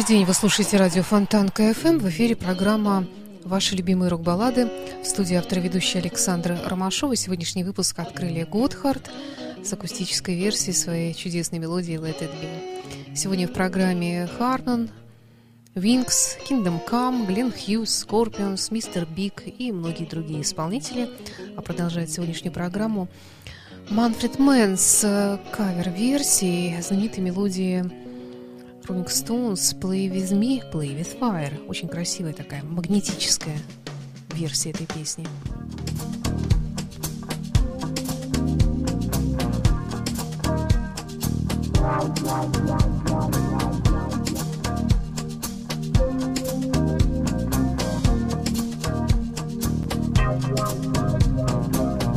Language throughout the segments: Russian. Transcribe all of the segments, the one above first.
Добрый день, вы слушаете радио Фонтан КФМ. В эфире программа «Ваши любимые рок-баллады». В студии автор ведущая Александра Ромашова. Сегодняшний выпуск открыли Gotthard с акустической версией своей чудесной мелодии «Let It Be». Сегодня в программе Харнон, Винкс, Kingdom Come, Глен Хьюз, Scorpions, Mr. Big и многие другие исполнители. А продолжает сегодняшнюю программу Манфред Манн с кавер-версией знаменитой мелодии Rolling Stones Play With Me, Play With Fire. Очень красивая такая магнетическая версия этой песни.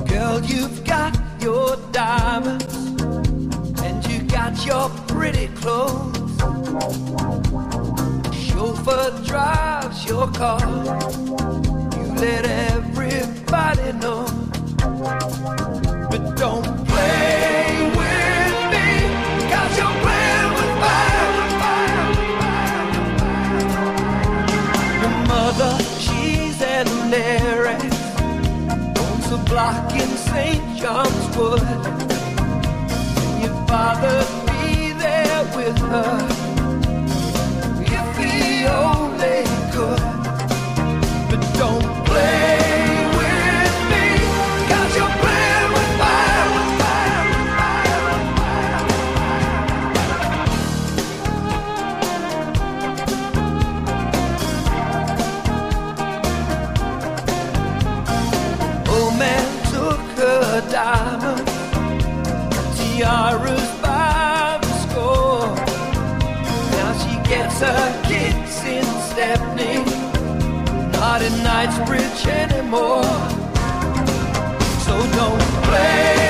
Girl, you've got your diamonds and you got your pretty clothes. Chauffeur drives your car. You let everybody know. But don't play with me, cause you're playing with fire. Your mother, she's an heiress. Owns a block in St. John's Wood. And your father be there with her tiaras by the score. Now she gets her in Knightsbridge anymore. So don't play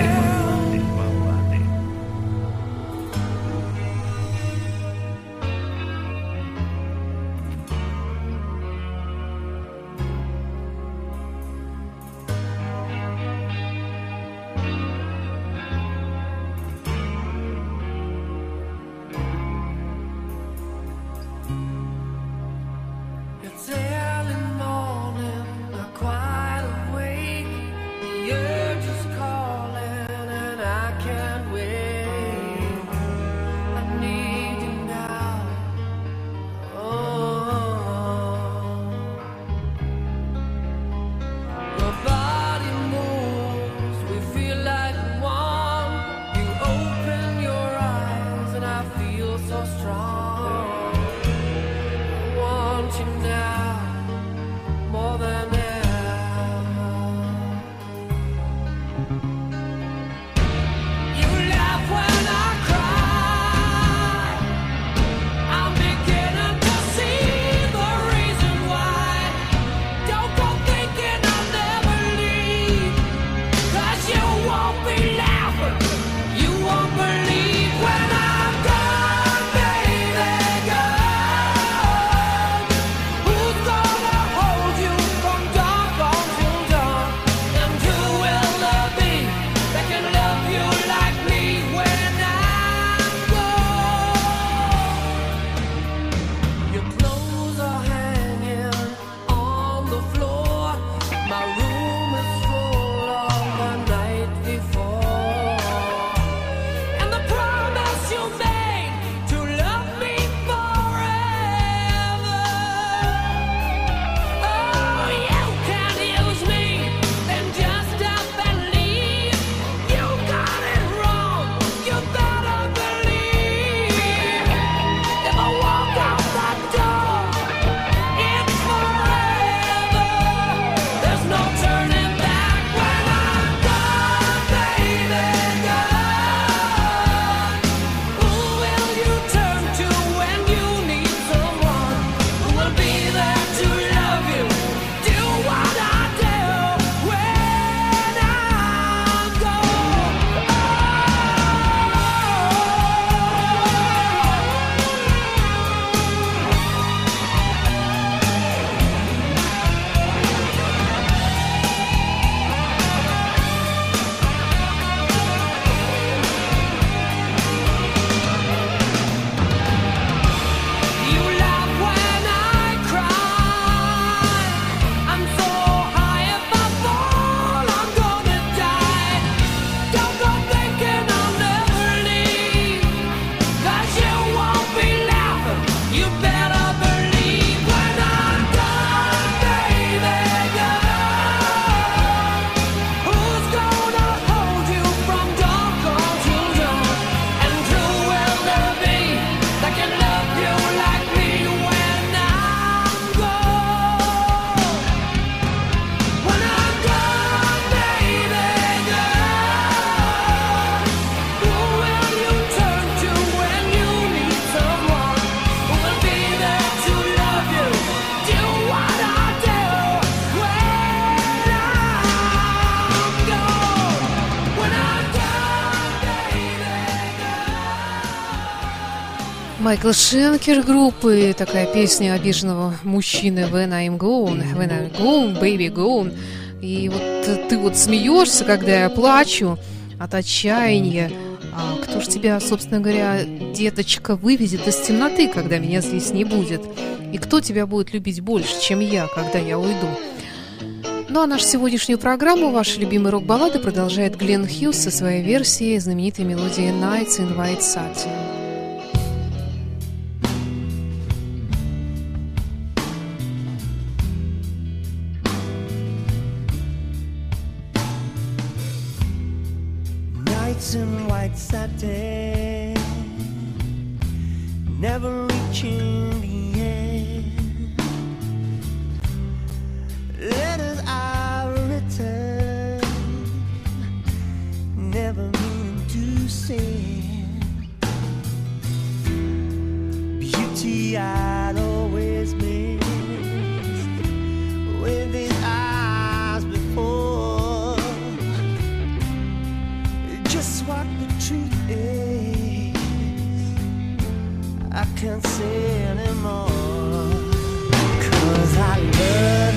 Amen. Майкл Шенкер группы, такая песня обиженного мужчины When I'm gone, When I'm gone, baby gone. И вот ты вот смеешься, когда я плачу от отчаяния. А кто ж тебя, собственно говоря, деточка, вывезет из темноты, когда меня здесь не будет? И кто тебя будет любить больше, чем я, когда я уйду? Ну а нашу сегодняшнюю программу, ваши любимые рок-баллады, продолжает Глен Хьюз со своей версией знаменитой мелодии Nights in White Satin. Satin, never reaching the end. Letters are written, never meaning to send. Beauty I'd always can't see anymore. Cause I love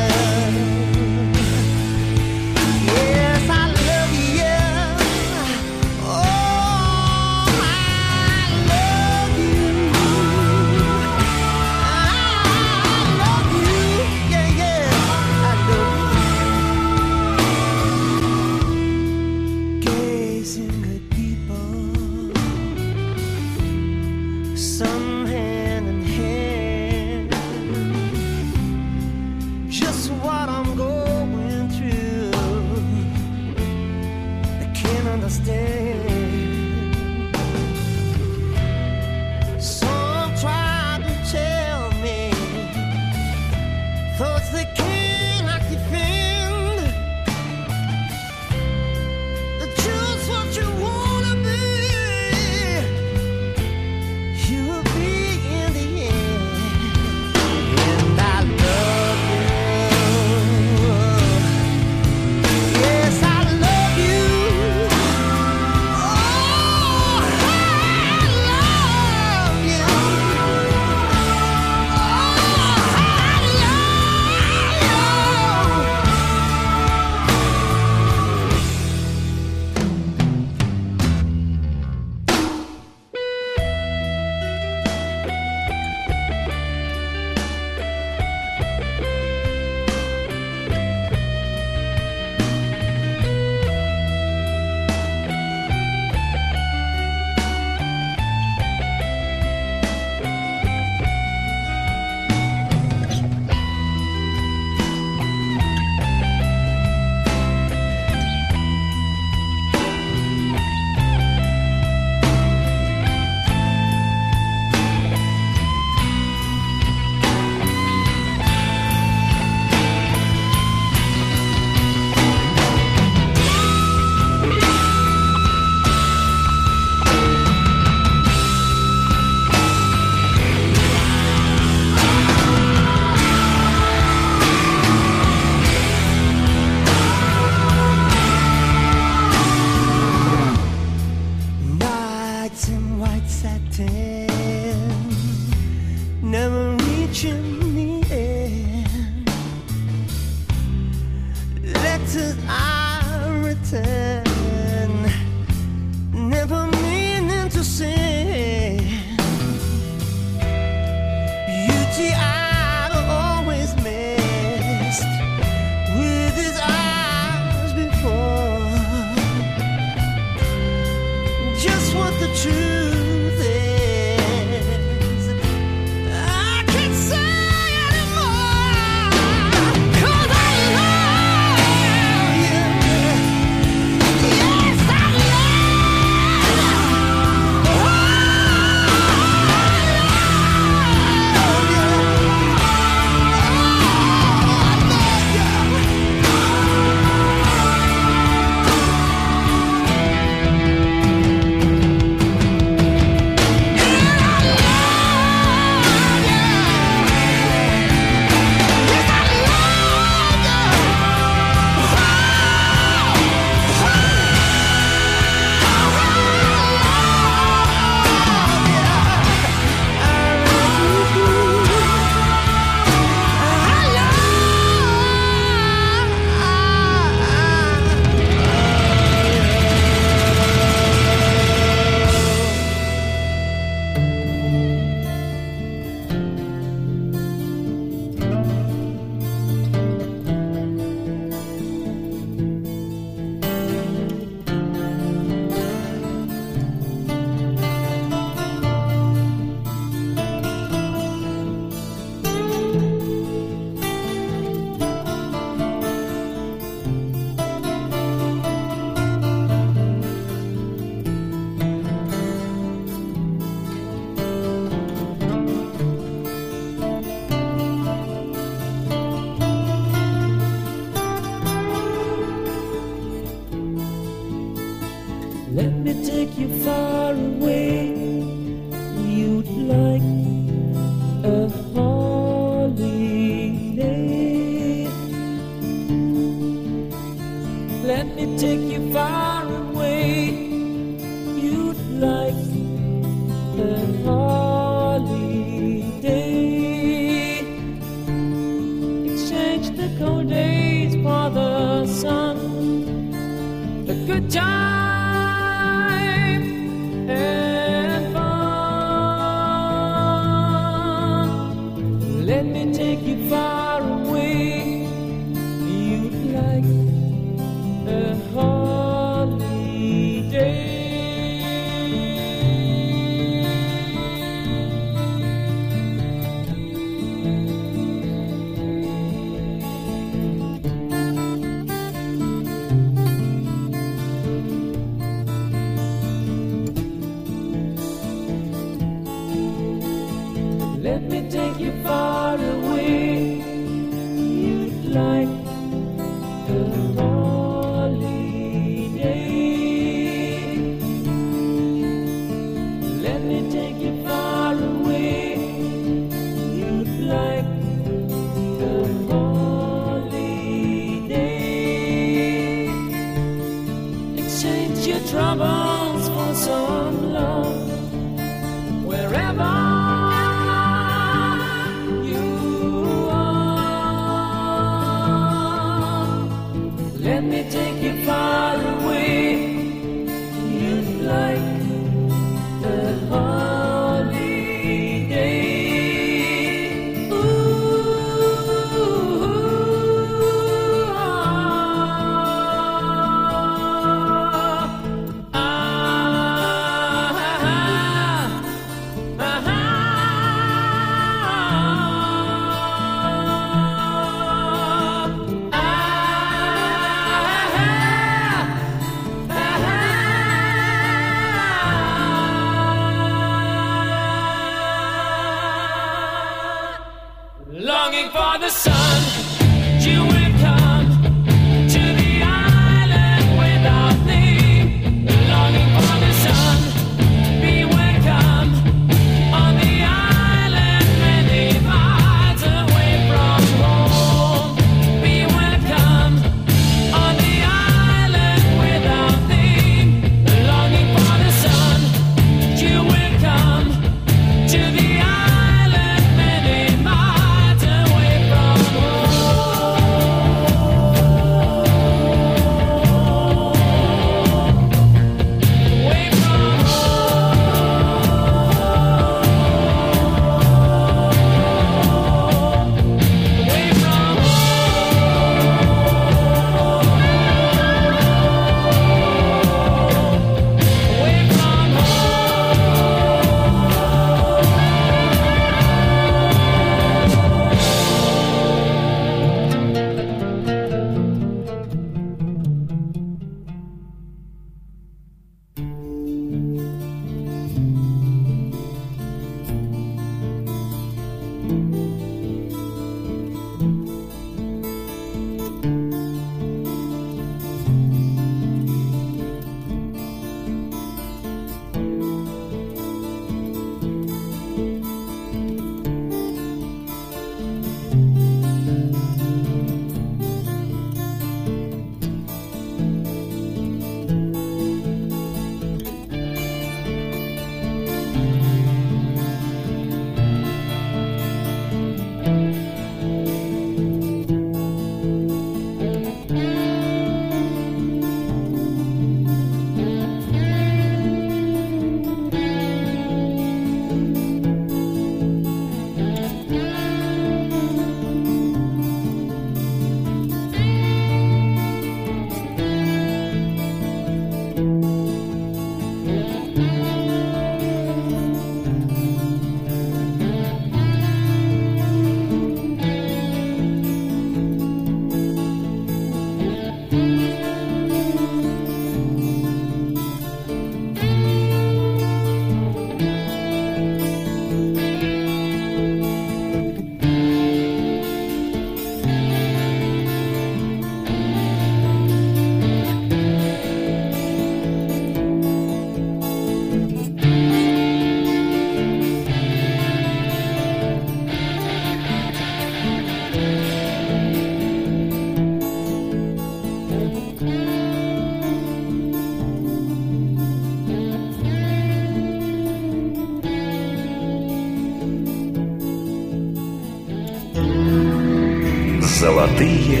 Золотые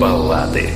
баллады.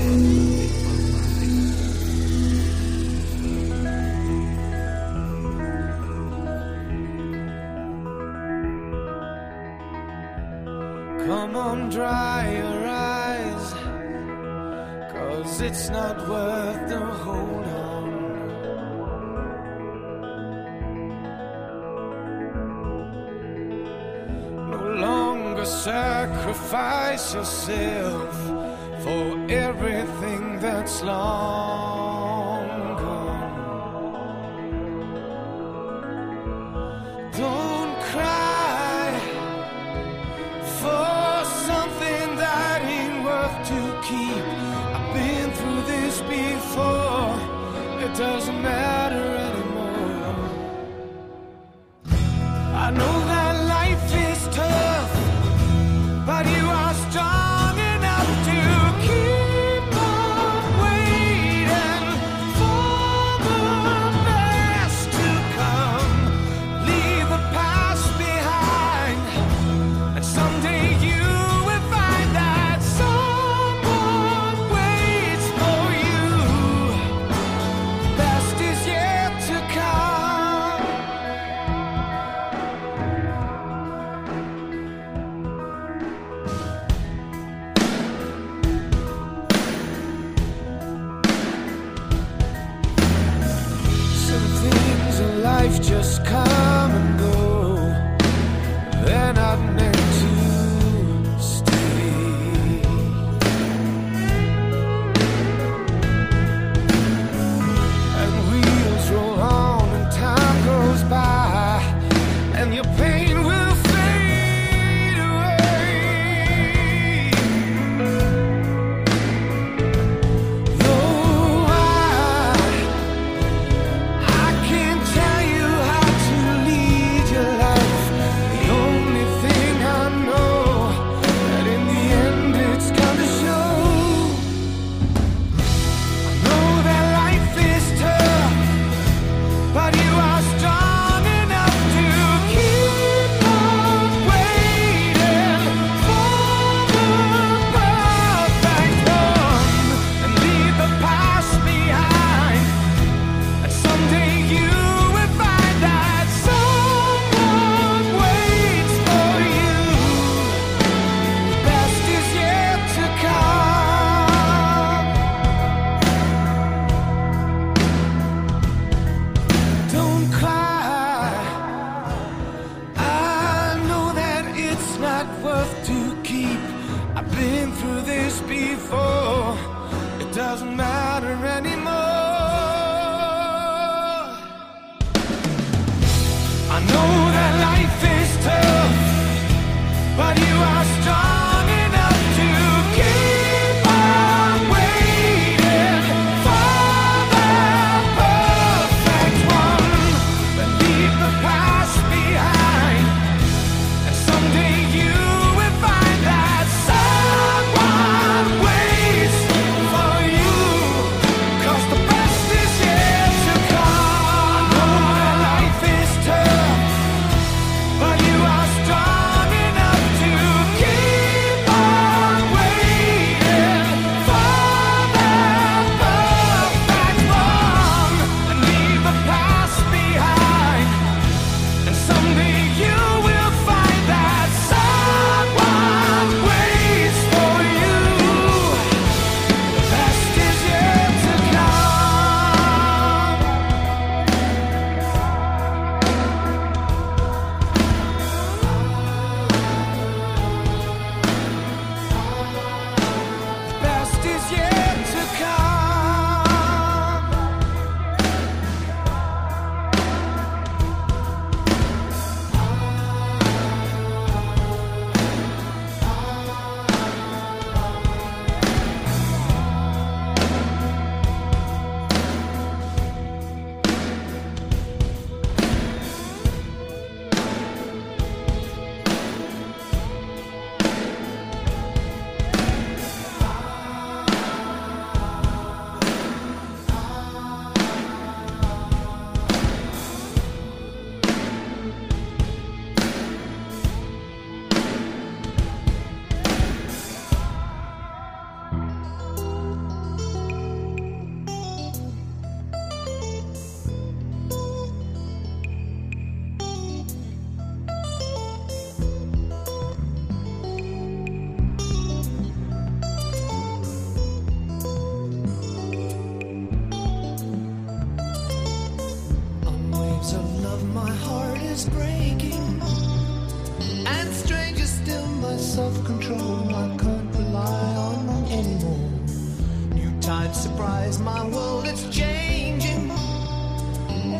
Surprise my world, it's changing.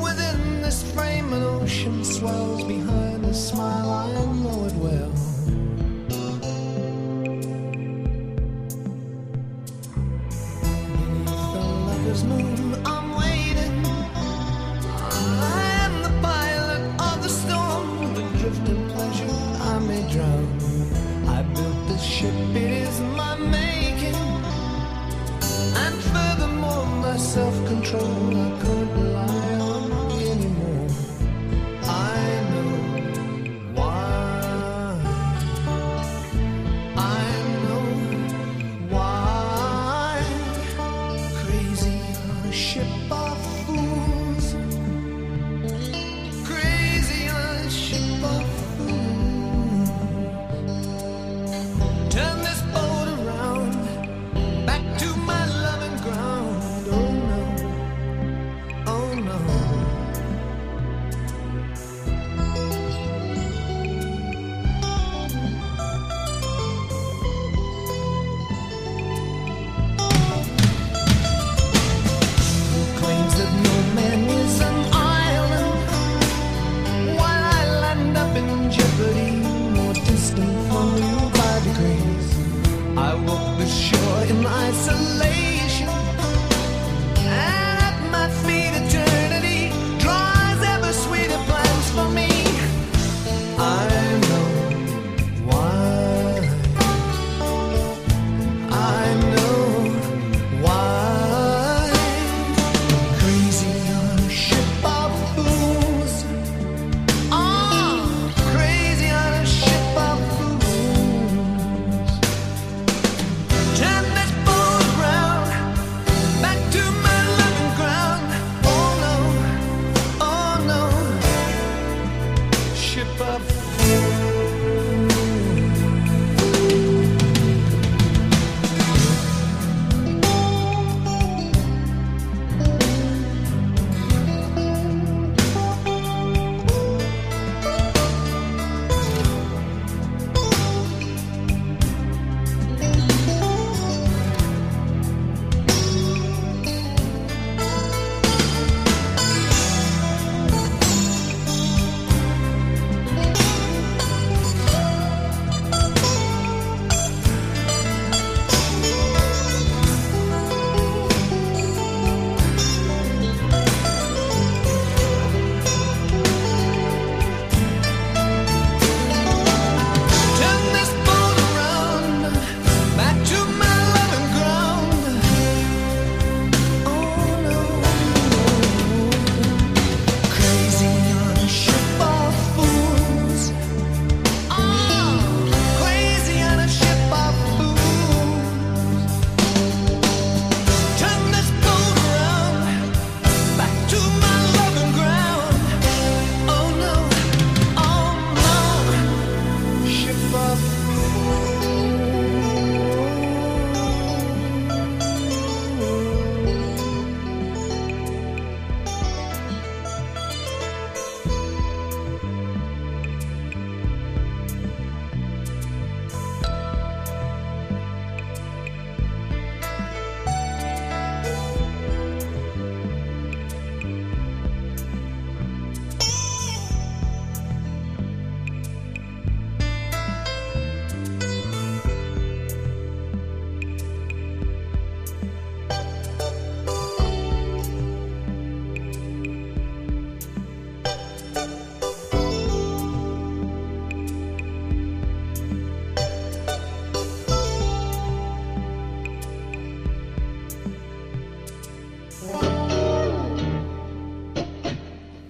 Within this frame, an ocean swells behind a smile, I know it will.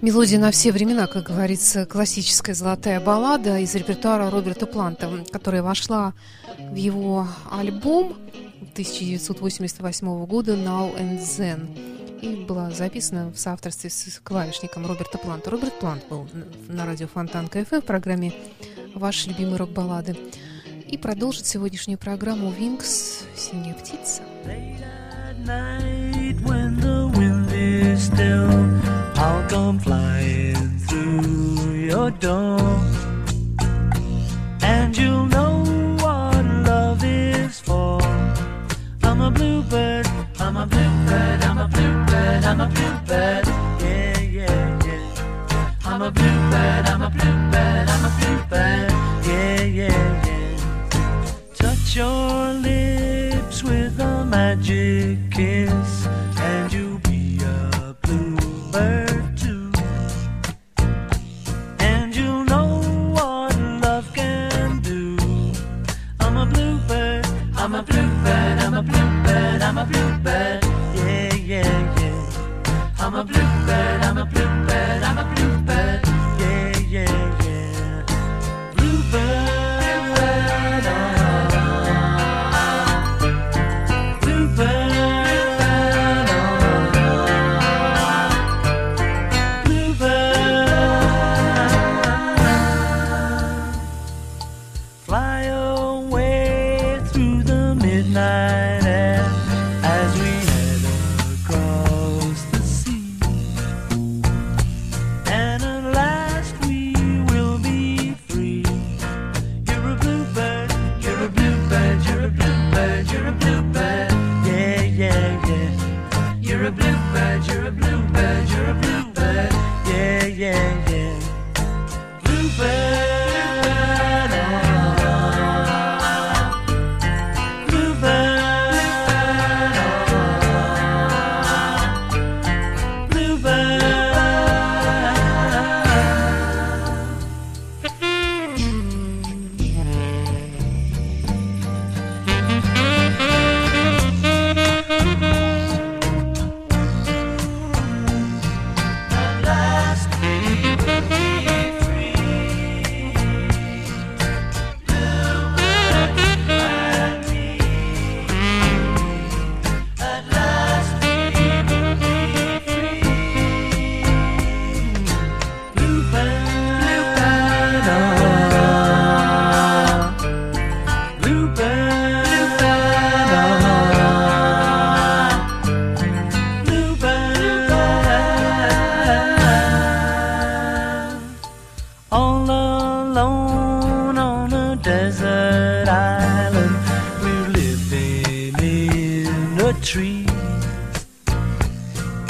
Мелодия на все времена, как говорится, классическая золотая баллада из репертуара Роберта Планта, которая вошла в его альбом 1988 года «Now and Then» и была записана в соавторстве с клавишником Роберта Планта. Роберт Плант был на радио Фонтан КФ в программе «Ваши любимые рок-баллады». И продолжит сегодняшнюю программу «Винкс. Синяя птица». Late at night when the wind is still I'll come flying through your door. And you'll know what love is for. I'm a bluebird, I'm a bluebird, I'm a bluebird, I'm a bluebird. Yeah, yeah, yeah. I'm a bluebird, I'm a bluebird, I'm a bluebird. Yeah, yeah, yeah. Touch your lips with a magic kiss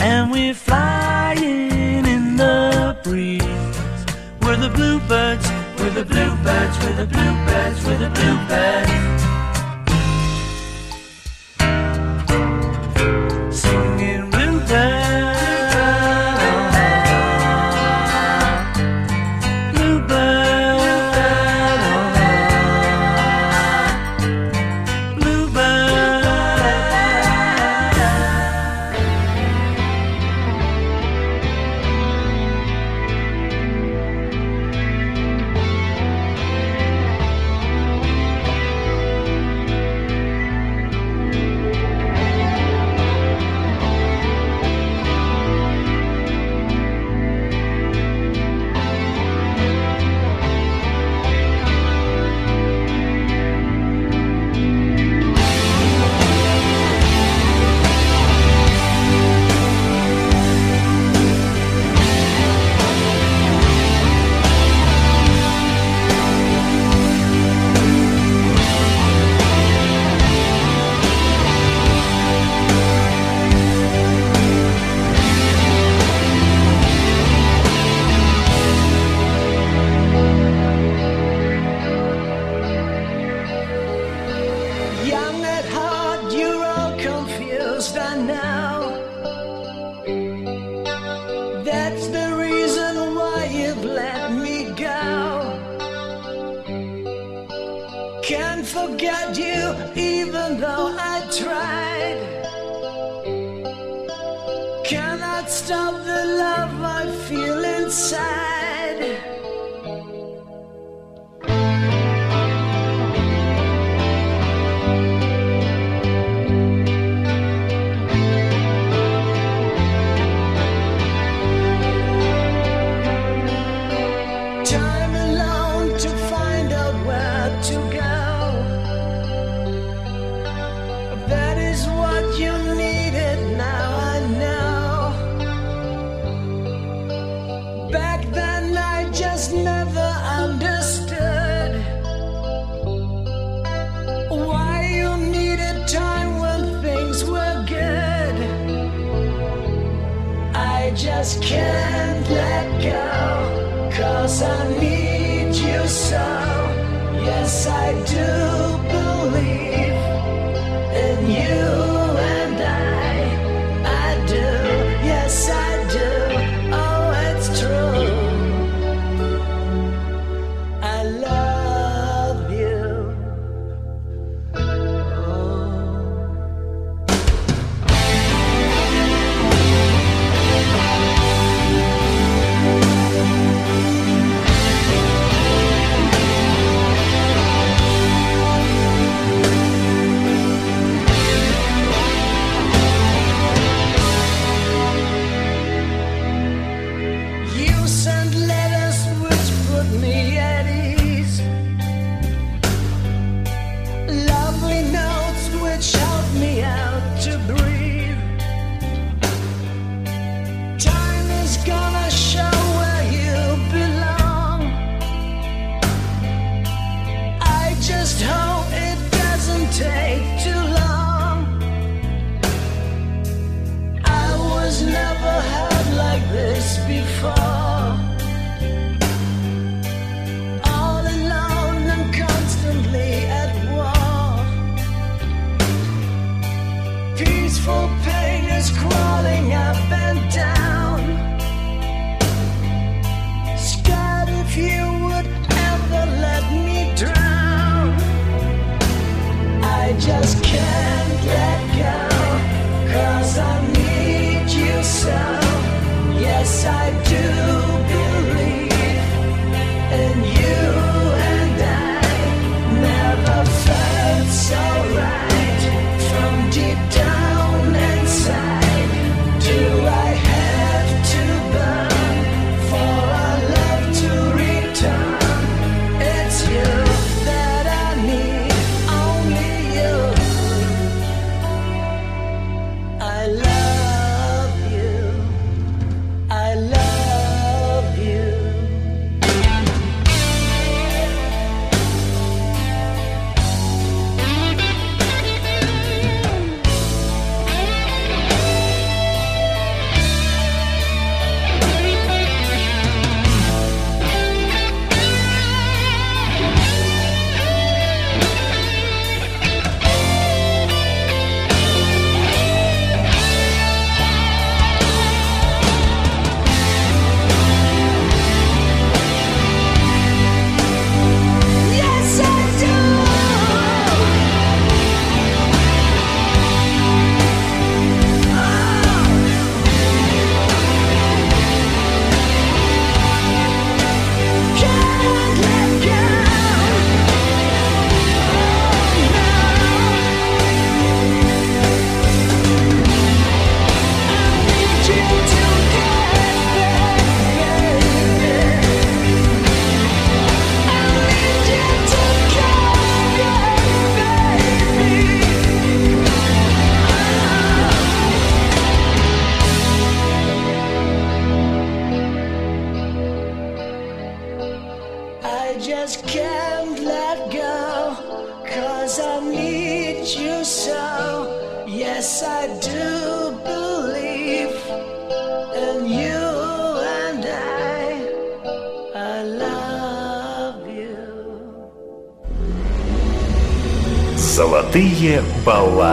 And we're flying in the breeze. We're the bluebirds, we're the bluebirds, we're the bluebirds, we're the bluebirds.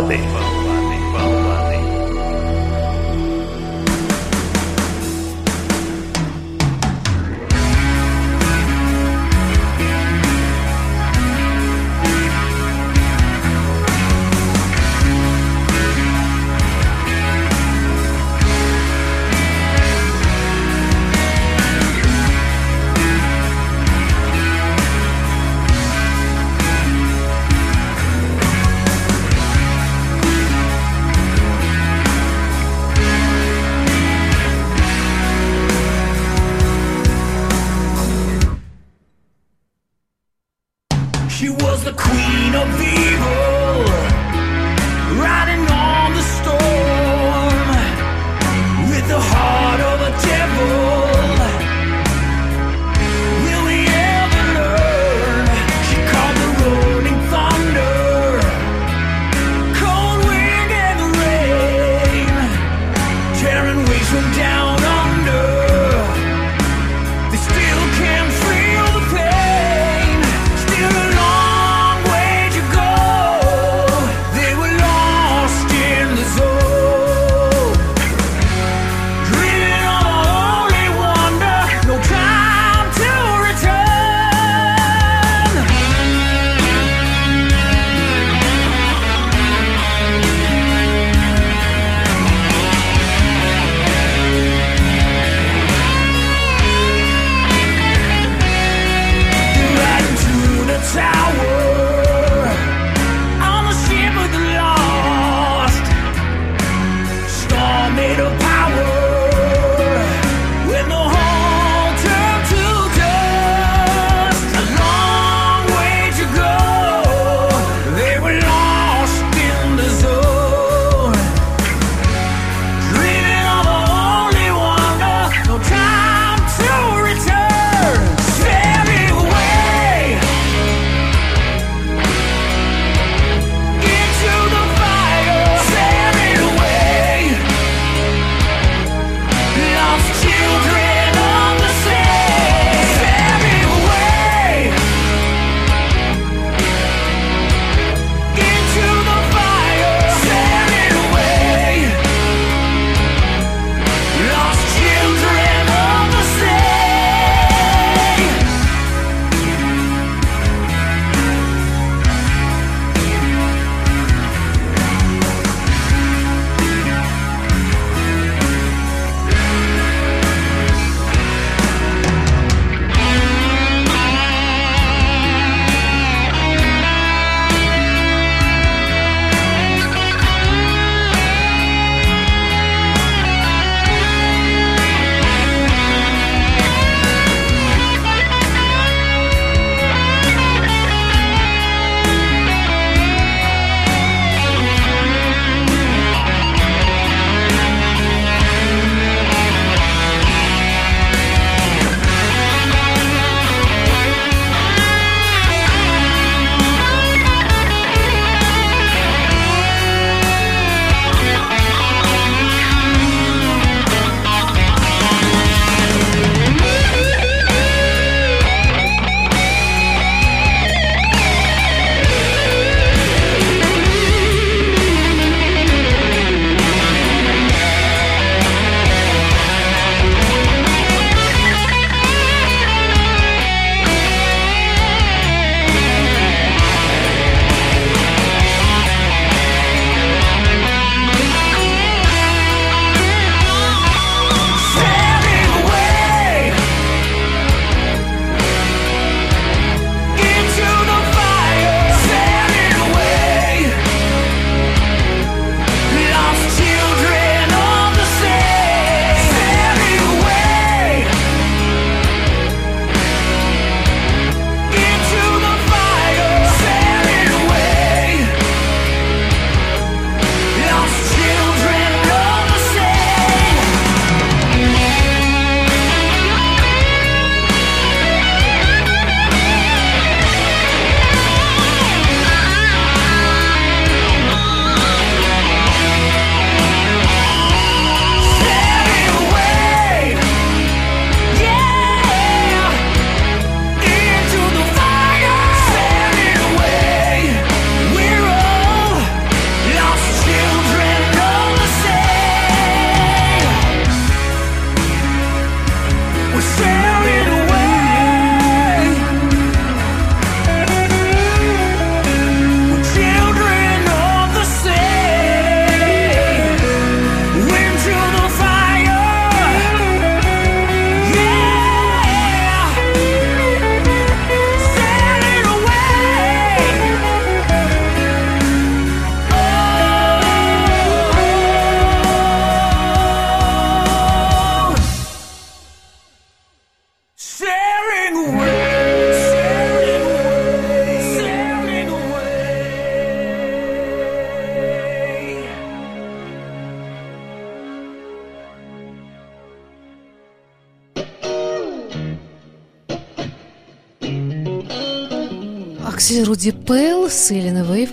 debate.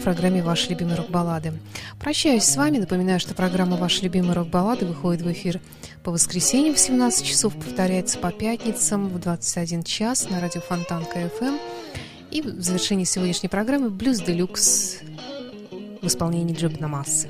в программе «Ваши любимые рок-баллады». Прощаюсь с вами, напоминаю, что программа «Ваши любимые рок-баллады» выходит в эфир по воскресеньям в 17 часов, повторяется по пятницам в 21 час на радио Фонтан КФМ. И в завершении сегодняшней программы «Blues Deluxe» в исполнении Джо Бонамассы.